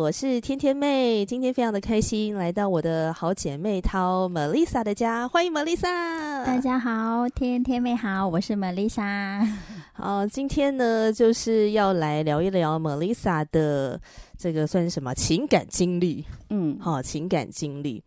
我是天天妹，今天非常的开心，来到我的好姐妹涛 Melissa 的家，欢迎 Melissa。大家好，天天妹好，我是 Melissa。好，今天呢就是要来聊一聊 Melissa 的这个算是什么情感经历？嗯，好，情感经历。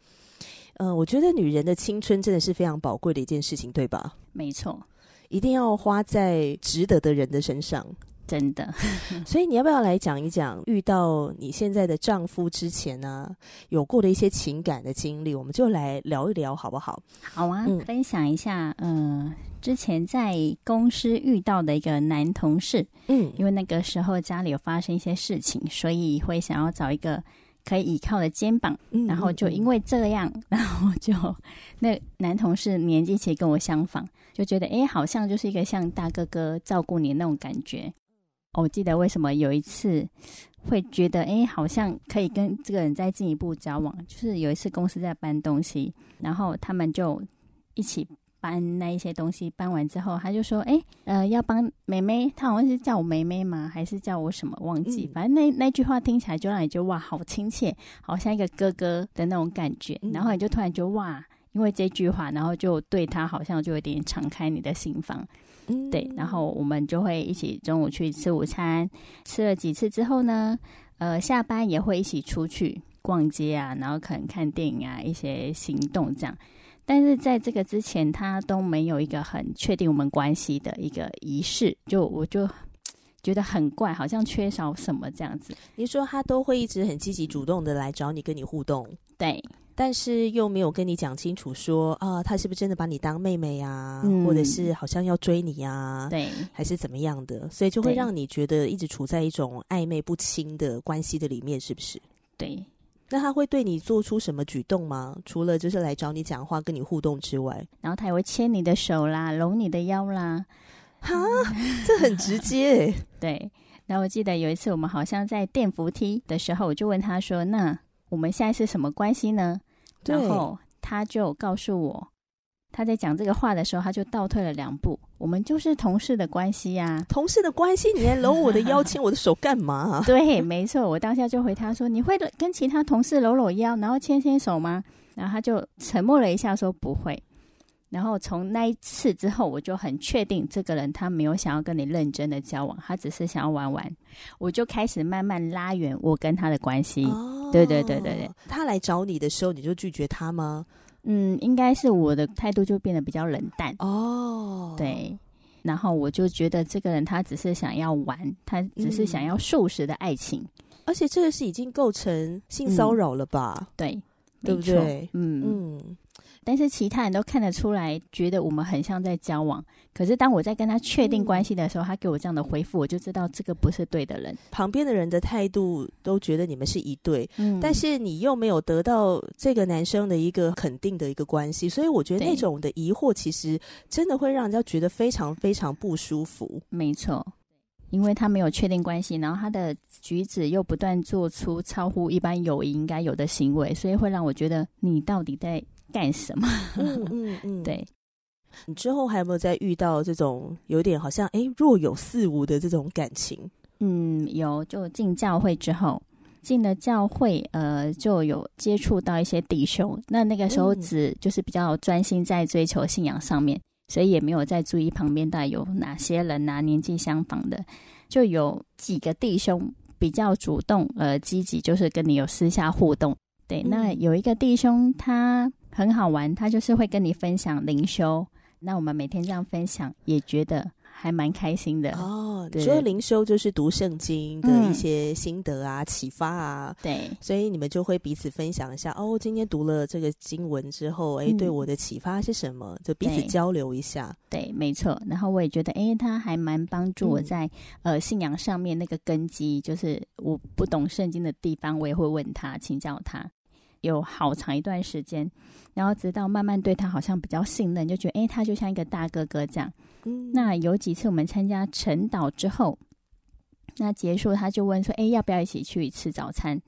呃，我觉得女人的青春真的是非常宝贵的一件事情，对吧？没错，一定要花在值得的人的身上。真的，所以你要不要来讲一讲遇到你现在的丈夫之前呢、啊，有过的一些情感的经历？我们就来聊一聊，好不好？好啊，嗯、分享一下。嗯、呃，之前在公司遇到的一个男同事，嗯，因为那个时候家里有发生一些事情，所以会想要找一个可以依靠的肩膀。嗯，然后就因为这样，然后就那男同事年纪其实跟我相仿，就觉得哎，好像就是一个像大哥哥照顾你那种感觉。我记得为什么有一次会觉得，哎，好像可以跟这个人再进一步交往。就是有一次公司在搬东西，然后他们就一起搬那一些东西。搬完之后，他就说，哎，呃，要帮妹妹，他好像是叫我妹妹吗？还是叫我什么？忘记。反正那那句话听起来就让你觉得哇，好亲切，好像一个哥哥的那种感觉。然后你就突然就哇，因为这句话，然后就对他好像就有点敞开你的心房。嗯，对，然后我们就会一起中午去吃午餐，吃了几次之后呢，呃，下班也会一起出去逛街啊，然后可能看电影啊，一些行动这样。但是在这个之前，他都没有一个很确定我们关系的一个仪式，就我就 觉得很怪，好像缺少什么这样子。你说他都会一直很积极主动的来找你，跟你互动，对。但是又没有跟你讲清楚说，啊，他是不是真的把你当妹妹呀、啊嗯？或者是好像要追你呀、啊？对，还是怎么样的？所以就会让你觉得一直处在一种暧昧不清的关系的里面，是不是？对。那他会对你做出什么举动吗？除了就是来找你讲话、跟你互动之外，然后他也会牵你的手啦，搂你的腰啦。哈，这很直接。对。然后我记得有一次我们好像在电扶梯的时候，我就问他说：“那？”我们现在是什么关系呢？然后他就告诉我，他在讲这个话的时候，他就倒退了两步。我们就是同事的关系呀、啊，同事的关系，你还搂我的腰、牵我的手干嘛、啊？对，没错。我当下就回他说：“你会跟其他同事搂搂腰，然后牵牵手吗？”然后他就沉默了一下，说：“不会。”然后从那一次之后，我就很确定这个人他没有想要跟你认真的交往，他只是想要玩玩。我就开始慢慢拉远我跟他的关系。哦、对对对对对，他来找你的时候，你就拒绝他吗？嗯，应该是我的态度就变得比较冷淡。哦，对。然后我就觉得这个人他只是想要玩，他只是想要素食的爱情，嗯、而且这个是已经构成性骚扰了吧？嗯、对，对不对？嗯嗯。但是其他人都看得出来，觉得我们很像在交往。可是当我在跟他确定关系的时候，嗯，他给我这样的回复，我就知道这个不是对的人。旁边的人的态度都觉得你们是一对，嗯，但是你又没有得到这个男生的一个肯定的一个关系，所以我觉得那种的疑惑，其实真的会让人家觉得非常非常不舒服。没错，因为他没有确定关系，然后他的举止又不断做出超乎一般友谊应该有的行为，所以会让我觉得你到底在。干什么？嗯嗯嗯，对。你之后还有没有再遇到这种有点好像哎若有似无的这种感情？嗯，有。就进教会之后，进了教会，呃，就有接触到一些弟兄。那那个时候只就是比较专心在追求信仰上面，嗯、所以也没有在注意旁边到底有哪些人啊，年纪相仿的。就有几个弟兄比较主动，呃，积极，就是跟你有私下互动。对，嗯、那有一个弟兄他。很好玩，他就是会跟你分享灵修。那我们每天这样分享，也觉得还蛮开心的哦。所以灵修，就是读圣经的一些心得啊、启、嗯、发啊。对，所以你们就会彼此分享一下哦。今天读了这个经文之后，哎、嗯，对我的启发是什么？就彼此交流一下。对，对没错。然后我也觉得，哎，他还蛮帮助我在、嗯、呃信仰上面那个根基，就是我不懂圣经的地方，我也会问他，请教他。有好长一段时间，然后直到慢慢对他好像比较信任，就觉得哎，他就像一个大哥哥这样。嗯，那有几次我们参加晨岛之后，那结束他就问说：“哎，要不要一起去吃早餐？”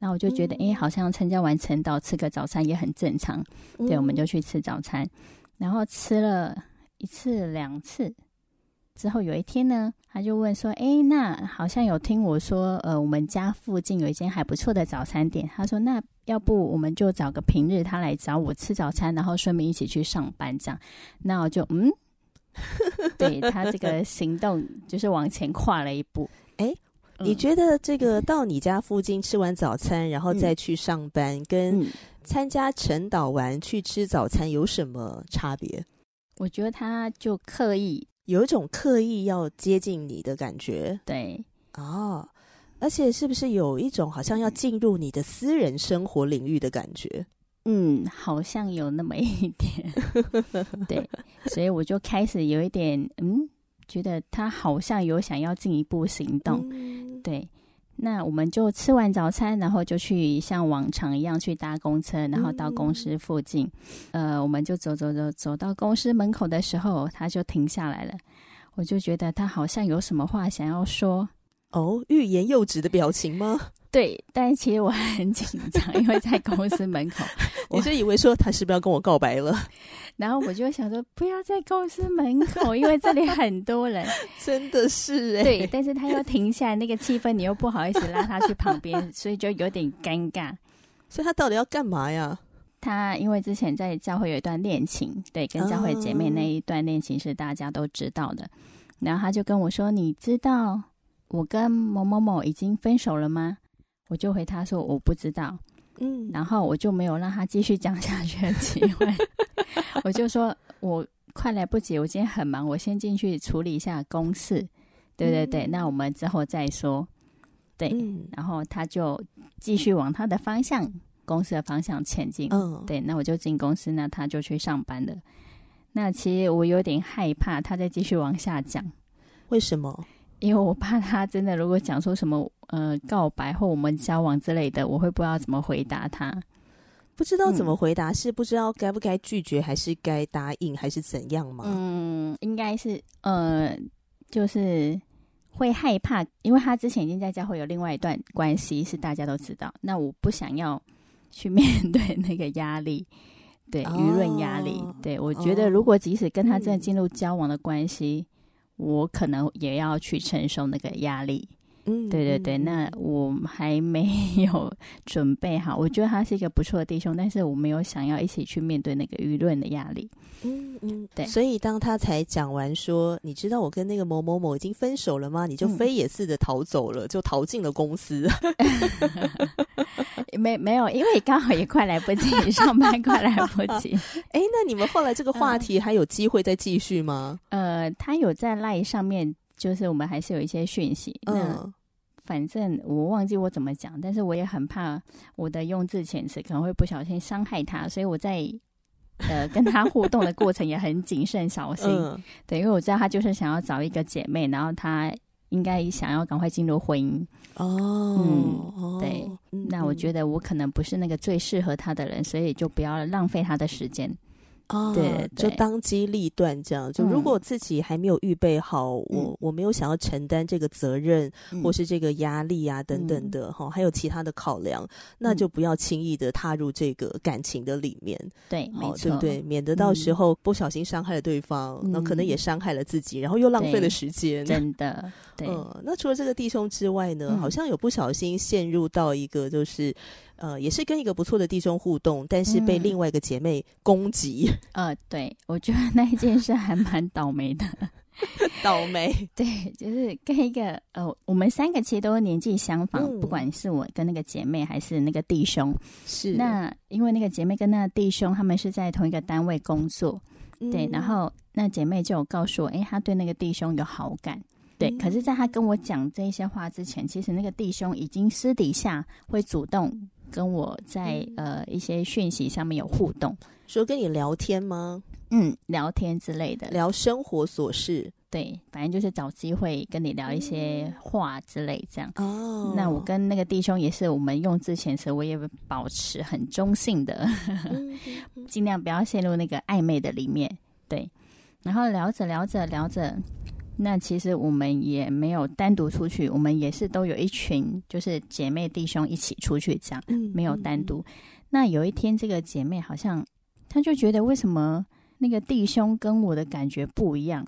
那我就觉得，哎，好像参加完晨岛吃个早餐也很正常。对，我们就去吃早餐，然后吃了一次两次之后，有一天呢，他就问说：“哎，那好像有听我说，呃，我们家附近有一间还不错的早餐店。”他说：“那要不我们就找个平日他来找我吃早餐，然后顺便一起去上班这样。”那我就嗯。对，他这个行动就是往前跨了一步。哎，你觉得这个到你家附近吃完早餐，然后再去上班，嗯、跟参加晨导完去吃早餐有什么差别？我觉得他就刻意有一种刻意要接近你的感觉。对，哦，而且是不是有一种好像要进入你的私人生活领域的感觉？嗯，好像有那么一点，对，所以我就开始有一点，嗯，觉得他好像有想要进一步行动，嗯、对。那我们就吃完早餐，然后就去像往常一样去搭公车，然后到公司附近，嗯、呃，我们就走走走，走到公司门口的时候，他就停下来了。我就觉得他好像有什么话想要说，哦，欲言又止的表情吗？对，但其实我很紧张，因为在公司门口，我就以为说他是不是要跟我告白了，然后我就想说不要在公司门口，因为这里很多人，真的是哎，对，但是他又停下来，那个气氛你又不好意思拉他去旁边，所以就有点尴尬。所以他到底要干嘛呀？他因为之前在教会有一段恋情，对，跟教会姐妹那一段恋情是大家都知道的，然后他就跟我说：“你知道我跟某某某已经分手了吗？”我就回他说我不知道，嗯，然后我就没有让他继续讲下去的机会，我就说我快来不及，我今天很忙，我先进去处理一下公事，对对对，嗯、那我们之后再说，对，嗯、然后他就继续往他的方向，公司的方向前进，嗯，对，那我就进公司，那他就去上班了。那其实我有点害怕他再继续往下讲，为什么？因为我怕他真的如果讲说什么呃告白或我们交往之类的，我会不知道怎么回答他，不知道怎么回答，嗯、是不知道该不该拒绝，还是该答应，还是怎样吗？嗯，应该是呃，就是会害怕，因为他之前已经在家会有另外一段关系，是大家都知道。那我不想要去面对那个压力，对舆论压力。哦、对我觉得，如果即使跟他真的进入交往的关系。嗯我可能也要去承受那个压力，嗯，对对对，那我还没有准备好。我觉得他是一个不错的弟兄，但是我没有想要一起去面对那个舆论的压力，嗯嗯，对。所以当他才讲完说：“你知道我跟那个某某某已经分手了吗？”你就飞也似的逃走了，嗯、就逃进了公司。没没有，因为刚好也快来不及上班，快来不及。哎，那你们后来这个话题还有机会再继续吗？呃，他有在 LINE 上面，就是我们还是有一些讯息。嗯，那反正我忘记我怎么讲，但是我也很怕我的用字遣词可能会不小心伤害他，所以我在呃跟他互动的过程也很谨慎小心。嗯，对，因为我知道他就是想要找一个姐妹，然后他。应该想要赶快进入婚姻。哦，嗯，对，嗯、那我觉得我可能不是那个最适合他的人，所以就不要浪费他的时间。哦，对，就当机立断这样。就如果自己还没有预备好，嗯、我我没有想要承担这个责任，嗯、或是这个压力啊等等的哈，嗯、还有其他的考量，那就不要轻易的踏入这个感情的里面。对，没错，对不对？免得到时候不小心伤害了对方，那、嗯、可能也伤害了自己，然后又浪费了时间。真的，对。嗯，那除了这个弟兄之外呢，嗯、好像有不小心陷入到一个就是。呃，也是跟一个不错的弟兄互动，但是被另外一个姐妹攻击。嗯、呃，对，我觉得那一件事还蛮倒霉的。倒霉。对，就是跟一个呃，我们三个其实都年纪相仿，嗯、不管是我跟那个姐妹还是那个弟兄，是。那因为那个姐妹跟那个弟兄他们是在同一个单位工作，嗯、对，然后那姐妹就有告诉我，哎，她对那个弟兄有好感，对，嗯、可是在她跟我讲这些话之前，其实那个弟兄已经私底下会主动跟我在、嗯、呃一些讯息上面有互动，说跟你聊天吗？嗯，聊天之类的，聊生活琐事，对，反正就是找机会跟你聊一些话之类这样。哦，那我跟那个弟兄也是，我们用字遣词，我也保持很中性的，尽量不要陷入那个暧昧的里面。对，然后聊着聊着聊着，那其实我们也没有单独出去，我们也是都有一群就是姐妹弟兄一起出去这样，嗯，没有单独。那有一天，这个姐妹好像她就觉得为什么？那个弟兄跟我的感觉不一样，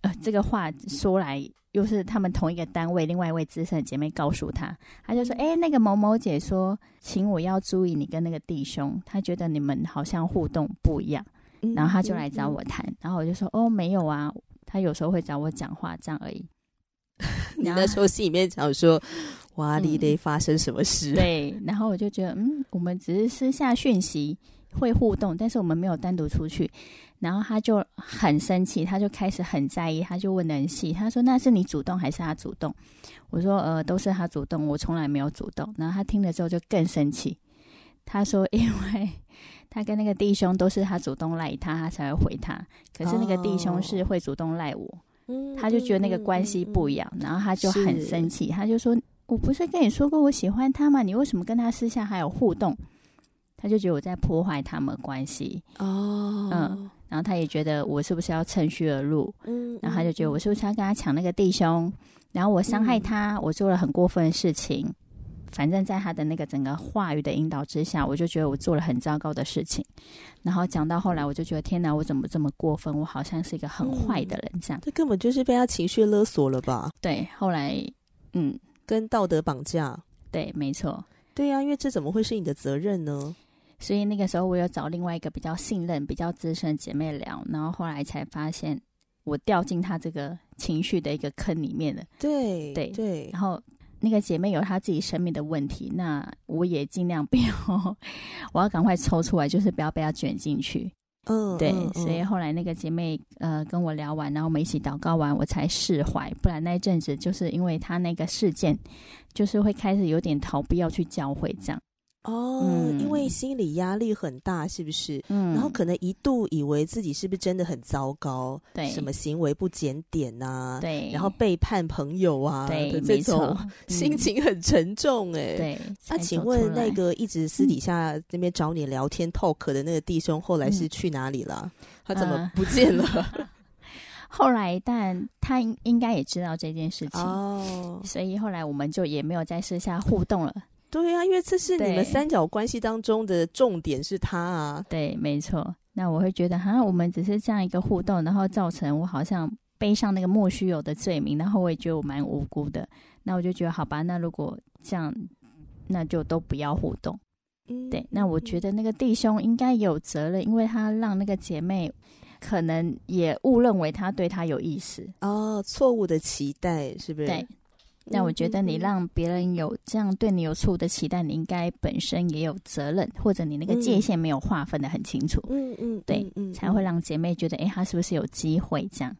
呃，这个话说来又是他们同一个单位，另外一位资深的姐妹告诉她，她就说：“哎，那个某某姐说，请我要注意你跟那个弟兄，她觉得你们好像互动不一样。”然后她就来找我谈，然后我就说：“哦，没有啊，他有时候会找我讲话，这样而已。”你那时候心里面想说：“哇，你得发生什么事？” 对，然后我就觉得，嗯，我们只是私下讯息会互动，但是我们没有单独出去。然后他就很生气，他就开始很在意，他就问得很细。他说：“那是你主动还是他主动？”我说：“呃，都是他主动，我从来没有主动。”然后他听了之后就更生气。他说：“ 因为他跟那个弟兄都是他主动赖他，他才会回他。可是那个弟兄是会主动赖我，哦、他就觉得那个关系不一样。嗯嗯嗯、然后他就很生气，他就说：‘我不是跟你说过我喜欢他吗？你为什么跟他私下还有互动？’他就觉得我在破坏他们关系。哦，嗯。”然后他也觉得我是不是要趁虚而入，嗯，然后他就觉得我是不是要跟他抢那个弟兄，然后我伤害他，我做了很过分的事情。反正，在他的那个整个话语的引导之下，我就觉得我做了很糟糕的事情。然后讲到后来，我就觉得天哪，我怎么这么过分？我好像是一个很坏的人，这样。这根本就是被他情绪勒索了吧？对，后来，嗯，跟道德绑架。对，没错。对呀，因为这怎么会是你的责任呢？所以那个时候，我有找另外一个比较信任、比较资深的姐妹聊，然后后来才发现我掉进她这个情绪的一个坑里面了。对对对。对然后那个姐妹有她自己生命的问题，那我也尽量不要，我要赶快抽出来，就是不要被她卷进去。嗯，对。嗯、所以后来那个姐妹呃跟我聊完，然后我们一起祷告完，我才释怀。不然那一阵子就是因为她那个事件，就是会开始有点逃避要去教会这样。哦，嗯、因为心理压力很大，是不是？嗯，然后可能一度以为自己是不是真的很糟糕，对，什么行为不检点呐、啊，对，然后背叛朋友啊，对，这种 心情很沉重、欸，哎、嗯，对。那、啊、请问那个一直私底下那边找你聊天 talk 的那个弟兄，后来是去哪里了？嗯、他怎么不见了？呃、后来，但他应该也知道这件事情哦，所以后来我们就也没有在私下互动了。对呀、啊，因为这是你们三角关系当中的重点是他啊。对，没错。那我会觉得，哈，我们只是这样一个互动，然后造成我好像背上那个莫须有的罪名，然后我也觉得我蛮无辜的。那我就觉得，好吧，那如果这样，那就都不要互动。嗯，对。那我觉得那个弟兄应该有责任，因为他让那个姐妹可能也误认为他对他有意思哦，错误的期待是不是？对。那我觉得你让别人有这样对你有错误的期待，你应该本身也有责任，或者你那个界限没有划分的很清楚。嗯嗯，对，嗯才会让姐妹觉得，哎，她是不是有机会这样？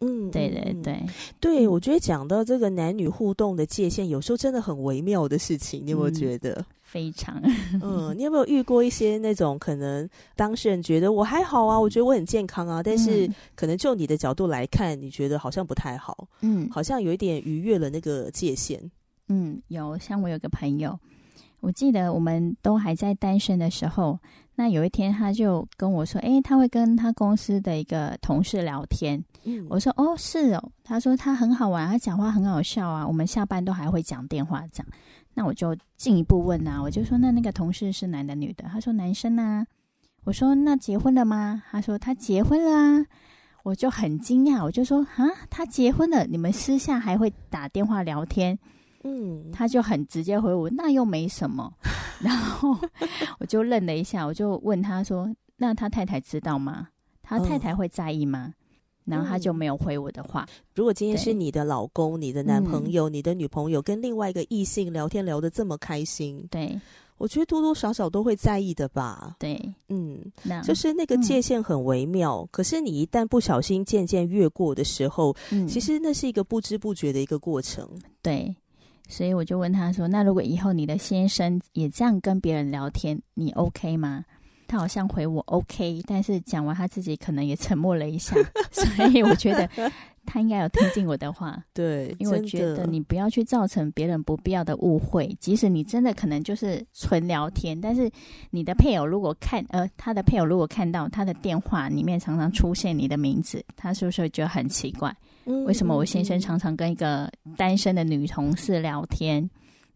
嗯，对对对对，我觉得讲到这个男女互动的界限，有时候真的很微妙的事情，你有没有觉得？非常，嗯，你有没有遇过一些那种可能当事人觉得我还好啊，我觉得我很健康啊，但是可能就你的角度来看，你觉得好像不太好，嗯，好像有一点逾越了那个界限。嗯，有，像我有个朋友，我记得我们都还在单身的时候，那有一天他就跟我说，诶，他会跟他公司的一个同事聊天，嗯，我说哦是哦，他说他很好玩，他讲话很好笑啊，我们下班都还会讲电话这样。那我就进一步问啊，我就说，那那个同事是男的女的？他说男生啊。我说那结婚了吗？他说他结婚了啊。我就很惊讶，我就说啊，他结婚了，你们私下还会打电话聊天？嗯，他就很直接回我，那又没什么。然后我就愣了一下，我就问他说，那他太太知道吗？他太太会在意吗？然后他就没有回我的话。如果今天是你的老公、你的男朋友、你的女朋友跟另外一个异性聊天聊得这么开心，对。我觉得多多少少都会在意的吧。对，嗯，那就是那个界限很微妙。嗯、可是你一旦不小心渐渐越过的时候，嗯，其实那是一个不知不觉的一个过程。对，所以我就问他说：“那如果以后你的先生也这样跟别人聊天，你 OK 吗？”他好像回我 OK，但是讲完他自己可能也沉默了一下，所以我觉得。他应该有听进我的话，对，因为我觉得你不要去造成别人不必要的误会。即使你真的可能就是纯聊天，但是你的配偶如果看，呃，他的配偶如果看到他的电话里面常常出现你的名字，他是不是会觉得很奇怪？嗯，为什么我先生常常跟一个单身的女同事聊天？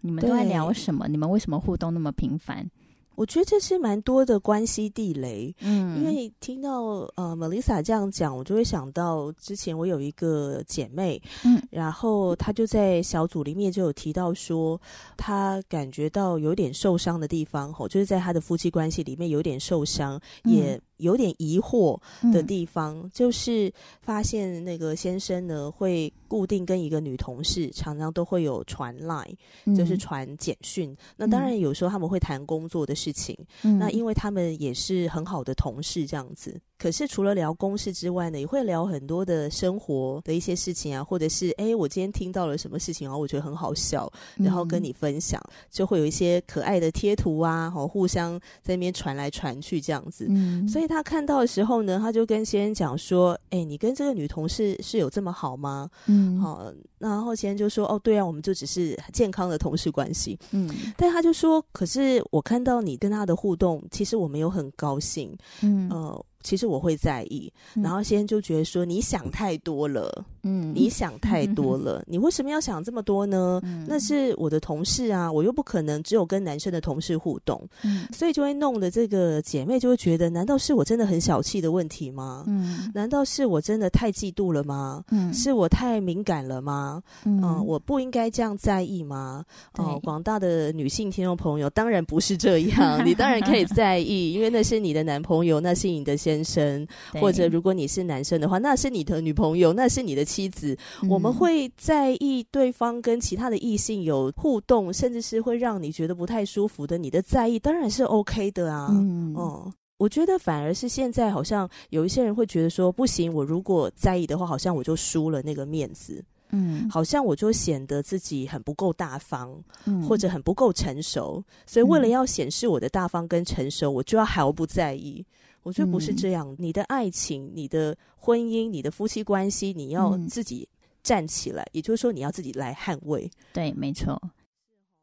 你们都在聊什么？你们为什么互动那么频繁？我觉得这是蛮多的关系地雷，嗯，因为听到呃 Melissa 这样讲，我就会想到之前我有一个姐妹，嗯，然后她就在小组里面就有提到说，她感觉到有点受伤的地方，吼，就是在她的夫妻关系里面有点受伤，嗯，也。有点疑惑的地方，嗯、就是发现那个先生呢，会固定跟一个女同事，常常都会有传 line，嗯、就是传简讯。那当然有时候他们会谈工作的事情，嗯、那因为他们也是很好的同事，这样子。可是除了聊公事之外呢，也会聊很多的生活的一些事情啊，或者是哎，我今天听到了什么事情，然后我觉得很好笑，然后跟你分享，嗯、就会有一些可爱的贴图啊，好，互相在那边传来传去这样子。嗯，所以他看到的时候呢，他就跟先生讲说：“哎，你跟这个女同事是有这么好吗？”嗯，好，然后先生就说：“哦，对啊，我们就只是健康的同事关系。”嗯，但他就说：“可是我看到你跟他的互动，其实我没有很高兴。”嗯，呃。其实我会在意，然后先就觉得说，你想太多了，嗯，你想太多了，你为什么要想这么多呢？嗯，那是我的同事啊，我又不可能只有跟男生的同事互动，嗯，所以就会弄得这个姐妹就会觉得，难道是我真的很小气的问题吗？嗯，难道是我真的太嫉妒了吗？嗯，是我太敏感了吗？嗯，呃，我不应该这样在意吗？哦，广大的女性听众朋友，当然不是这样，你当然可以在意，因为那是你的男朋友，那是你的。先生，或者如果你是男生的话，那是你的女朋友，那是你的妻子。嗯、我们会在意对方跟其他的异性有互动，甚至是会让你觉得不太舒服的，你的在意当然是 OK 的啊。嗯，哦，我觉得反而是现在好像有一些人会觉得说，不行，我如果在意的话，好像我就输了那个面子。嗯，好像我就显得自己很不够大方，嗯，或者很不够成熟，所以为了要显示我的大方跟成熟，我就要毫不在意。我觉得不是这样，嗯、你的爱情、你的婚姻、你的夫妻关系，你要自己站起来，嗯、也就是说，你要自己来捍卫。对，没错。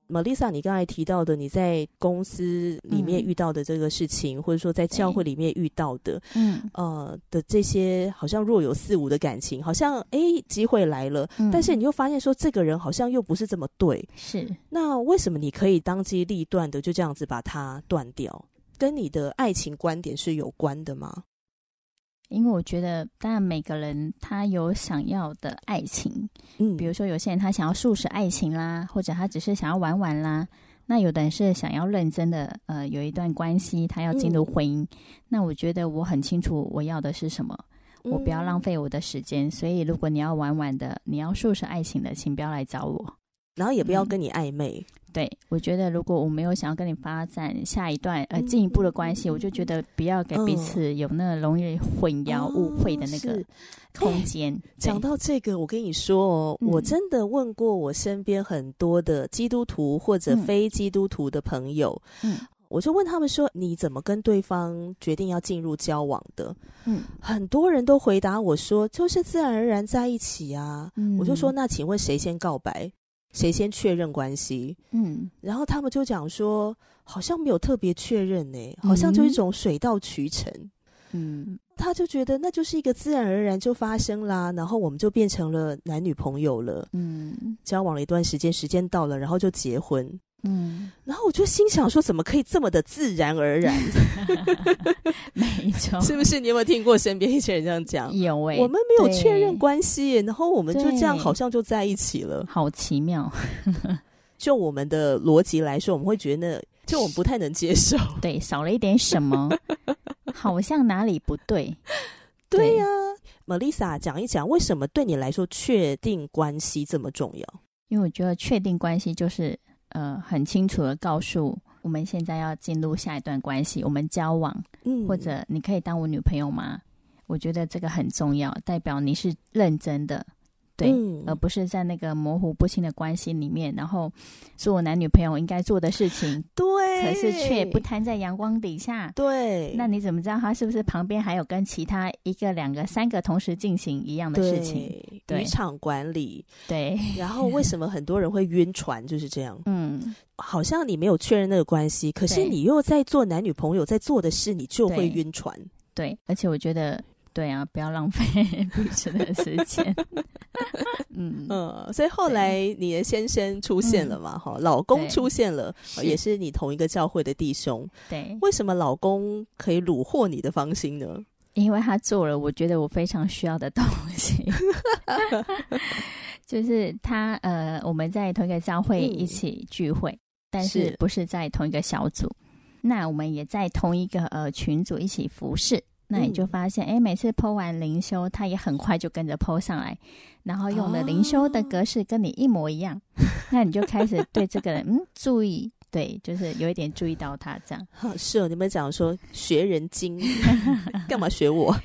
Melissa，你刚才提到的，你在公司里面遇到的这个事情，嗯、或者说在教会里面遇到的，嗯，呃的这些好像若有似无的感情，好像哎，机会来了，嗯、但是你又发现说，这个人好像又不是这么对，是。那为什么你可以当机立断的就这样子把它断掉？跟你的爱情观点是有关的吗？因为我觉得，当然每个人他有想要的爱情，嗯，比如说有些人他想要速食爱情啦，或者他只是想要玩玩啦，那有的人是想要认真的，呃，有一段关系，他要进入婚姻。嗯、那我觉得我很清楚我要的是什么，我不要浪费我的时间。嗯、所以如果你要玩玩的，你要速食爱情的，请不要来找我，然后也不要跟你暧昧。嗯对，我觉得如果我没有想要跟你发展下一段呃进一步的关系，嗯、我就觉得不要给彼此有那个容易混淆误会的那个空间。讲到这个，我跟你说哦，嗯、我真的问过我身边很多的基督徒或者非基督徒的朋友，嗯，我就问他们说，你怎么跟对方决定要进入交往的？嗯，很多人都回答我说，就是自然而然在一起啊。嗯，我就说，那请问谁先告白？谁先确认关系？嗯，然后他们就讲说，好像没有特别确认呢、欸，好像就一种水到渠成。嗯，他就觉得那就是一个自然而然就发生啦，然后我们就变成了男女朋友了。嗯，交往了一段时间，时间到了，然后就结婚。嗯，然后我就心想说，怎么可以这么的自然而然？没错，是不是？你有没有听过身边一些人这样讲？有诶、欸，我们没有确认关系，然后我们就这样好像就在一起了，好奇妙。就我们的逻辑来说，我们会觉得，就我们不太能接受，对，少了一点什么，好像哪里不对。对呀、啊，Melissa 讲一讲，为什么对你来说确定关系这么重要？因为我觉得确定关系就是呃很清楚的告诉我们现在要进入下一段关系，我们交往，嗯，或者你可以当我女朋友吗？我觉得这个很重要，代表你是认真的。对，嗯、而不是在那个模糊不清的关系里面，然后做男女朋友应该做的事情，对，可是却不摊在阳光底下，对。那你怎么知道他是不是旁边还有跟其他一个、两个、三个同时进行一样的事情？对，渔场管理，对。然后为什么很多人会晕船？就是这样，嗯，好像你没有确认那个关系，可是你又在做男女朋友在做的事，你就会晕船。对，对，而且我觉得。对啊，不要浪费 彼此的时间。嗯嗯，所以后来你的先生出现了嘛？哈、嗯，老公出现了，也是你同一个教会的弟兄。对，为什么老公可以虏获你的芳心呢？因为他做了我觉得我非常需要的东西，就是他呃，我们在同一个教会一起聚会，嗯、但是不是在同一个小组。那我们也在同一个呃群组一起服侍。那你就发现，哎、嗯，每次 po 完灵修，他也很快就跟着 po 上来，然后用的灵修的格式跟你一模一样。哦、那你就开始对这个人嗯注意，对，就是有一点注意到他这样。好，是哦，你们讲说学人精，干嘛学我？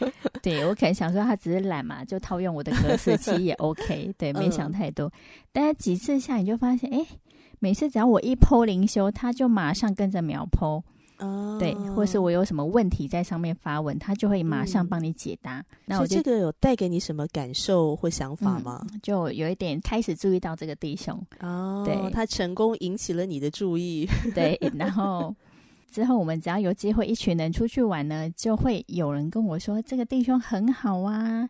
对，我可能想说他只是懒嘛，就套用我的格式，其实也 OK。对，没想太多。嗯、但是几次下，你就发现，哎，每次只要我一 po 灵修，他就马上跟着秒 po。哦，对，或是我有什么问题在上面发问，他就会马上帮你解答。嗯、那我这个有带给你什么感受或想法吗？嗯、就有一点开始注意到这个弟兄哦，对，他成功引起了你的注意。对，然后之后我们只要有机会一群人出去玩呢，就会有人跟我说这个弟兄很好啊。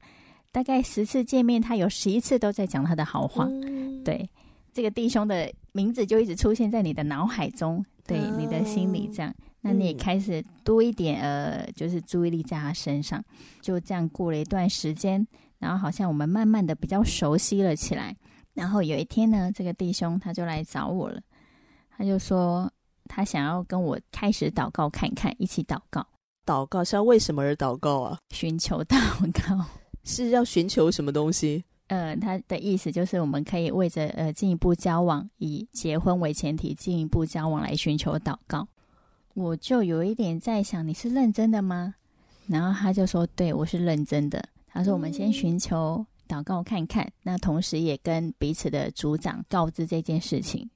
大概十次见面，他有十一次都在讲他的好话。嗯、对，这个弟兄的名字就一直出现在你的脑海中，对、哦、你的心理这样。那你也开始多一点呃，就是注意力在他身上，就这样过了一段时间，然后好像我们慢慢的比较熟悉了起来。然后有一天呢，这个弟兄他就来找我了，他就说他想要跟我开始祷告看看，一起祷告。祷告是要为什么而祷告啊？寻求祷告 是要寻求什么东西？呃，他的意思就是我们可以为着呃进一步交往，以结婚为前提进一步交往来寻求祷告。我就有一点在想，你是认真的吗？然后他就说：“对，我是认真的。”他说：“我们先寻求祷告看看，嗯、那同时也跟彼此的组长告知这件事情。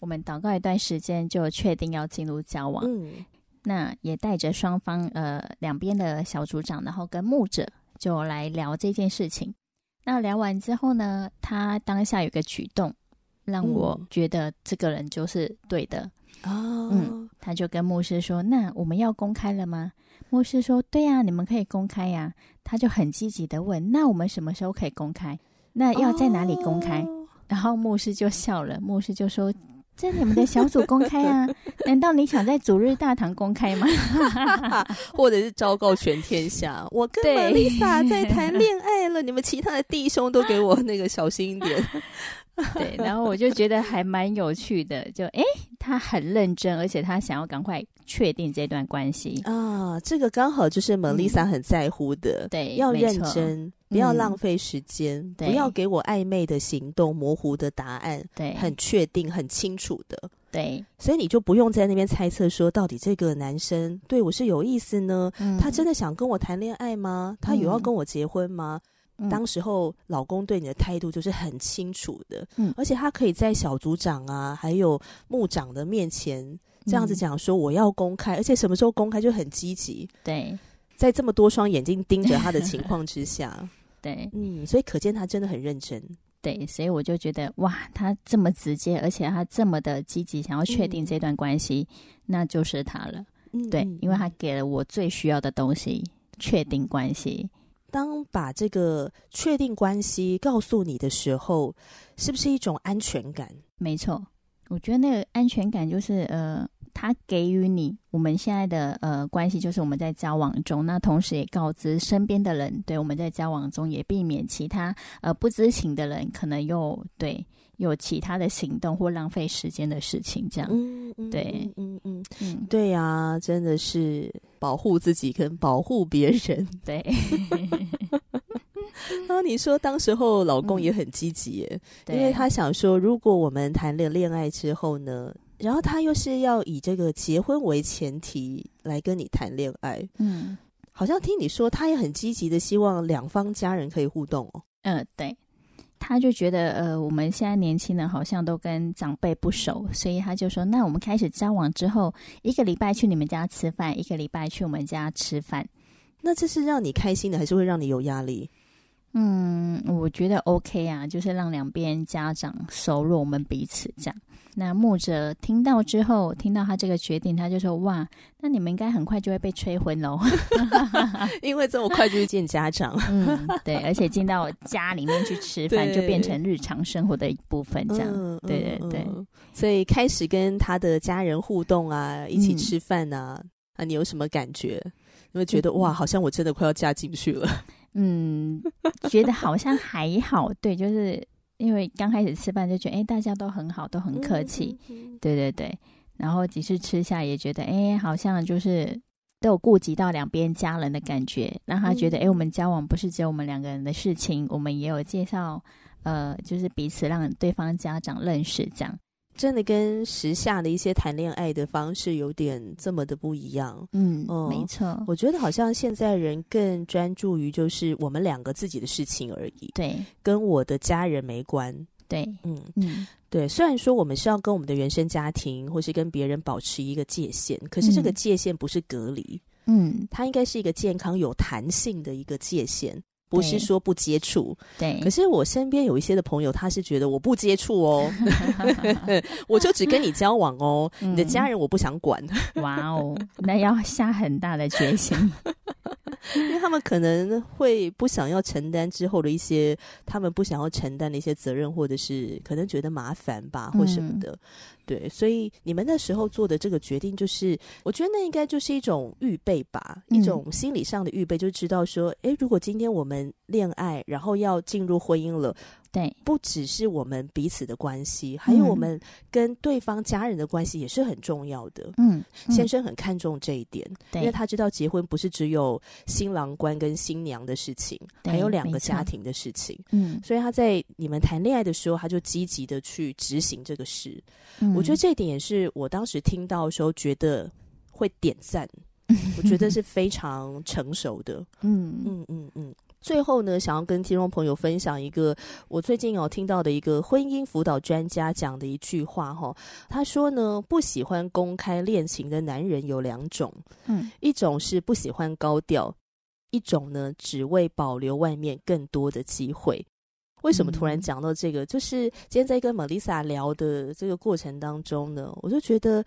我们祷告一段时间，就确定要进入交往。嗯、那也带着双方呃两边的小组长，然后跟牧者就来聊这件事情。那聊完之后呢，他当下有个举动，让我觉得这个人就是对的。”哦，嗯，他就跟牧师说：“那我们要公开了吗？”牧师说：“对呀，你们可以公开呀。”他就很积极的问：“那我们什么时候可以公开？那要在哪里公开？”哦、然后牧师就笑了，牧师就说：“在你们的小组公开啊？难道你想在主日大堂公开吗？或者是昭告全天下？我跟 Melissa 在谈恋爱了，你们其他的弟兄都给我那个小心一点。” 对，然后我就觉得还蛮有趣的，就诶，他很认真，而且他想要赶快确定这段关系啊，这个刚好就是 Melissa 很在乎的，嗯、对，要认真，不要浪费时间，嗯、不要给我暧昧的行动、模糊的答案，对，很确定、很清楚的，对，所以你就不用在那边猜测说，到底这个男生对我是有意思呢？嗯、他真的想跟我谈恋爱吗？他有要跟我结婚吗？嗯当时候，老公对你的态度就是很清楚的，嗯，而且他可以在小组长啊，还有牧长的面前这样子讲说我要公开，而且什么时候公开就很积极，对，在这么多双眼睛盯着他的情况之下，对，嗯，所以可见他真的很认真，对，所以我就觉得哇，他这么直接，而且他这么的积极，想要确定这段关系，嗯、那就是他了，嗯、对，因为他给了我最需要的东西，确定关系。当把这个确定关系告诉你的时候，是不是一种安全感？没错，我觉得那个安全感就是呃，他给予你我们现在的呃关系，就是我们在交往中，那同时也告知身边的人，对，我们在交往中，也避免其他呃不知情的人可能又对。有其他的行动或浪费时间的事情，这样，嗯嗯、对，嗯嗯嗯，对呀、啊，真的是保护自己跟保护别人，对。然 后你说当时候老公也很积极耶，嗯、因为他想说，如果我们谈了恋爱之后呢，然后他又是要以这个结婚为前提来跟你谈恋爱，嗯，好像听你说他也很积极的希望两方家人可以互动哦，嗯，对。他就觉得，呃，我们现在年轻人好像都跟长辈不熟，所以他就说，那我们开始交往之后，一个礼拜去你们家吃饭，一个礼拜去我们家吃饭。那这是让你开心的，还是会让你有压力？嗯，我觉得 OK 啊，就是让两边家长熟络我们彼此这样。那牧者听到之后，听到他这个决定，他就说：“哇，那你们应该很快就会被催婚喽，因为这么快就去见家长。”嗯，对，而且进到家里面去吃饭，就变成日常生活的一部分，这样。嗯、对对对、嗯，所以开始跟他的家人互动啊，一起吃饭啊，嗯、啊，你有什么感觉？你会觉得哇，好像我真的快要嫁进去了。嗯，觉得好像还好，对，就是。因为刚开始吃饭就觉得，哎，大家都很好，都很客气，嗯、对对对。然后几次吃下也觉得，哎，好像就是都有顾及到两边家人的感觉，让他觉得，哎、嗯，我们交往不是只有我们两个人的事情，我们也有介绍，呃，就是彼此让对方家长认识这样。真的跟时下的一些谈恋爱的方式有点这么的不一样，嗯，哦、没错。我觉得好像现在人更专注于就是我们两个自己的事情而已，对，跟我的家人没关，对，嗯嗯，对。虽然说我们是要跟我们的原生家庭或是跟别人保持一个界限，可是这个界限不是隔离，嗯，它应该是一个健康有弹性的一个界限。不是说不接触，对。可是我身边有一些的朋友，他是觉得我不接触哦，我就只跟你交往哦，嗯、你的家人我不想管。哇哦，那要下很大的决心，因为他们可能会不想要承担之后的一些他们不想要承担的一些责任，或者是可能觉得麻烦吧，或什么的。嗯对，所以你们那时候做的这个决定，就是我觉得那应该就是一种预备吧，嗯、一种心理上的预备，就知道说，诶，如果今天我们恋爱，然后要进入婚姻了。对，不只是我们彼此的关系，还有我们跟对方家人的关系也是很重要的。嗯，嗯，先生很看重这一点，因为他知道结婚不是只有新郎官跟新娘的事情，还有两个家庭的事情。嗯，所以他在你们谈恋爱的时候，他就积极的去执行这个事。嗯，我觉得这一点也是我当时听到的时候觉得会点赞，我觉得是非常成熟的。嗯嗯嗯嗯。最后呢，想要跟听众朋友分享一个我最近有听到的一个婚姻辅导专家讲的一句话哈。他说呢，不喜欢公开恋情的男人有两种，嗯，一种是不喜欢高调，一种呢只为保留外面更多的机会。为什么突然讲到这个？就是今天在跟 Melissa 聊的这个过程当中呢，我就觉得，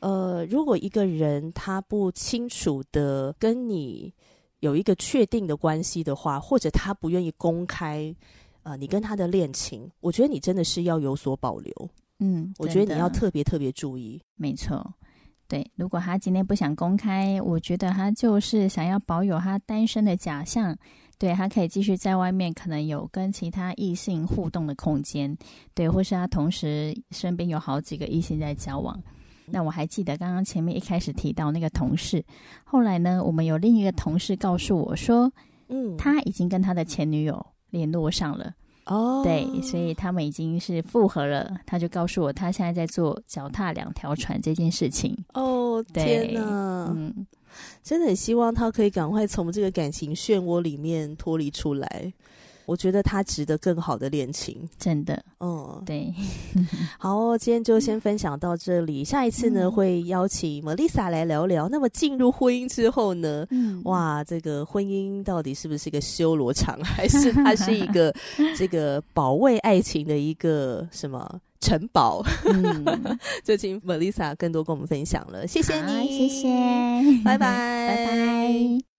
呃，如果一个人他不清楚的跟你。有一个确定的关系的话，或者他不愿意公开，呃，你跟他的恋情，我觉得你真的是要有所保留。嗯，我觉得你要特别特别注意。没错，对，如果他今天不想公开，我觉得他就是想要保有他单身的假象，对，他可以继续在外面可能有跟其他异性互动的空间，对，或是他同时身边有好几个异性在交往。那我还记得刚刚前面一开始提到那个同事，后来呢，我们有另一个同事告诉我说，嗯，他已经跟他的前女友联络上了。哦，对，所以他们已经是复合了。他就告诉我，他现在在做脚踏两条船这件事情。哦，天哪，嗯，真的很希望他可以赶快从这个感情漩涡里面脱离出来。我觉得他值得更好的恋情，真的。嗯，对。好，今天就先分享到这里。下一次呢，嗯、会邀请 Melissa 来聊聊。那么进入婚姻之后呢？嗯，哇，这个婚姻到底是不是一个修罗场，还是它是一个 这个保卫爱情的一个什么城堡？嗯，就请 Melissa 更多跟我们分享了。谢谢你，谢谢，拜拜，拜拜。